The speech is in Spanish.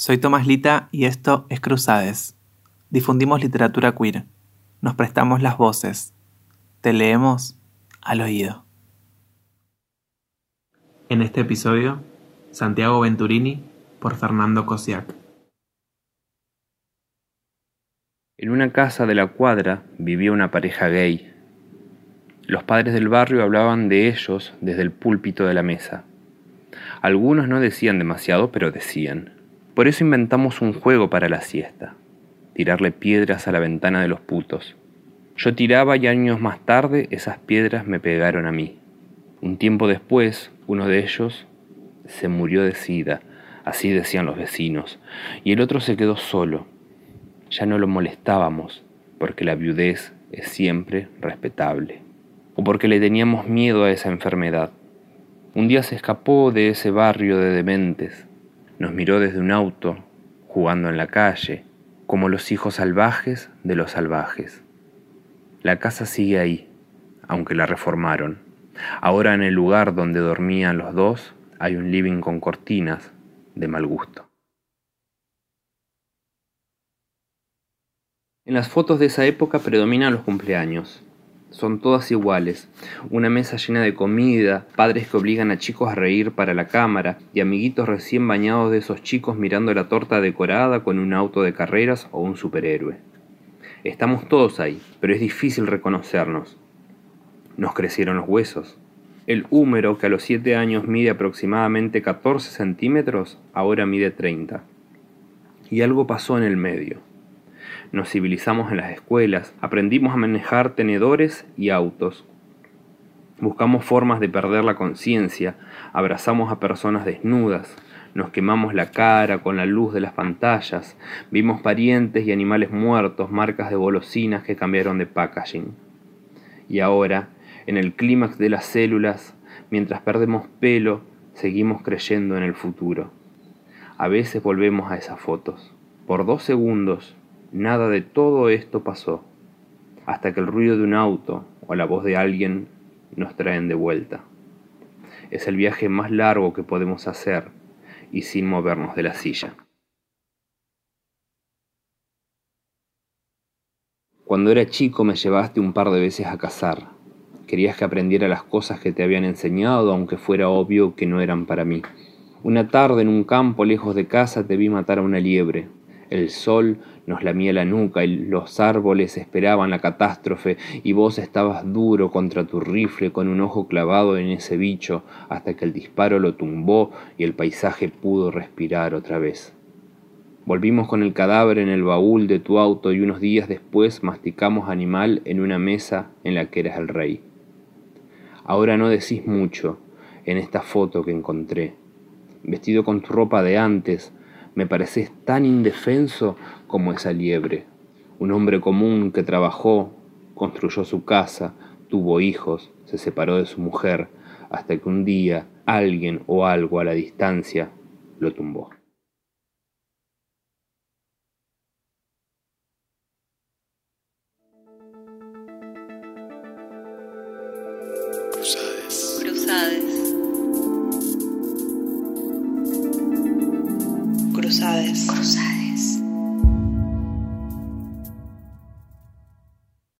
Soy Tomás Lita y esto es Cruzades. Difundimos literatura queer. Nos prestamos las voces. Te leemos al oído. En este episodio, Santiago Venturini por Fernando Cosiac. En una casa de la cuadra vivía una pareja gay. Los padres del barrio hablaban de ellos desde el púlpito de la mesa. Algunos no decían demasiado, pero decían. Por eso inventamos un juego para la siesta, tirarle piedras a la ventana de los putos. Yo tiraba y años más tarde esas piedras me pegaron a mí. Un tiempo después, uno de ellos se murió de sida, así decían los vecinos, y el otro se quedó solo. Ya no lo molestábamos, porque la viudez es siempre respetable, o porque le teníamos miedo a esa enfermedad. Un día se escapó de ese barrio de dementes, nos miró desde un auto, jugando en la calle, como los hijos salvajes de los salvajes. La casa sigue ahí, aunque la reformaron. Ahora en el lugar donde dormían los dos hay un living con cortinas de mal gusto. En las fotos de esa época predominan los cumpleaños son todas iguales. Una mesa llena de comida, padres que obligan a chicos a reír para la cámara y amiguitos recién bañados de esos chicos mirando la torta decorada con un auto de carreras o un superhéroe. Estamos todos ahí, pero es difícil reconocernos. Nos crecieron los huesos. El húmero, que a los 7 años mide aproximadamente 14 centímetros, ahora mide 30. Y algo pasó en el medio nos civilizamos en las escuelas, aprendimos a manejar tenedores y autos. Buscamos formas de perder la conciencia, abrazamos a personas desnudas, nos quemamos la cara con la luz de las pantallas, vimos parientes y animales muertos, marcas de golosinas que cambiaron de packaging. Y ahora, en el clímax de las células, mientras perdemos pelo, seguimos creyendo en el futuro. A veces volvemos a esas fotos. Por dos segundos Nada de todo esto pasó, hasta que el ruido de un auto o la voz de alguien nos traen de vuelta. Es el viaje más largo que podemos hacer y sin movernos de la silla. Cuando era chico me llevaste un par de veces a cazar. Querías que aprendiera las cosas que te habían enseñado, aunque fuera obvio que no eran para mí. Una tarde en un campo lejos de casa te vi matar a una liebre. El sol nos lamía la nuca y los árboles esperaban la catástrofe y vos estabas duro contra tu rifle con un ojo clavado en ese bicho hasta que el disparo lo tumbó y el paisaje pudo respirar otra vez. Volvimos con el cadáver en el baúl de tu auto y unos días después masticamos animal en una mesa en la que eras el rey. Ahora no decís mucho en esta foto que encontré. Vestido con tu ropa de antes, me pareces tan indefenso como esa liebre, un hombre común que trabajó, construyó su casa, tuvo hijos, se separó de su mujer, hasta que un día alguien o algo a la distancia lo tumbó. Cruzades. Cruzades.